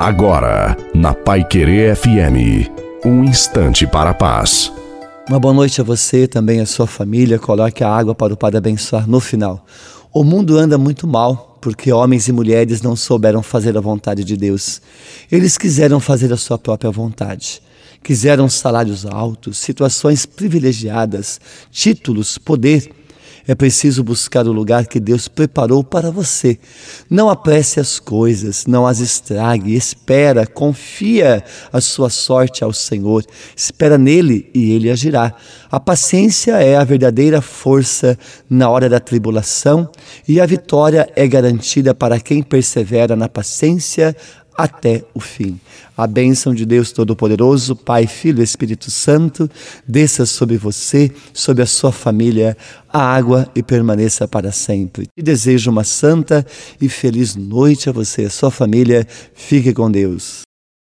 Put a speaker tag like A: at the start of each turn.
A: Agora, na Pai Querer FM, um instante para a paz.
B: Uma boa noite a você, também a sua família. Coloque a água para o Padre abençoar no final. O mundo anda muito mal porque homens e mulheres não souberam fazer a vontade de Deus. Eles quiseram fazer a sua própria vontade. Quiseram salários altos, situações privilegiadas, títulos, poder é preciso buscar o lugar que Deus preparou para você. Não apresse as coisas, não as estrague, espera, confia a sua sorte ao Senhor, espera nele e ele agirá. A paciência é a verdadeira força na hora da tribulação e a vitória é garantida para quem persevera na paciência até o fim. A bênção de Deus Todo-Poderoso, Pai, Filho e Espírito Santo, desça sobre você, sobre a sua família, a água e permaneça para sempre. E desejo uma santa e feliz noite a você e a sua família. Fique com Deus.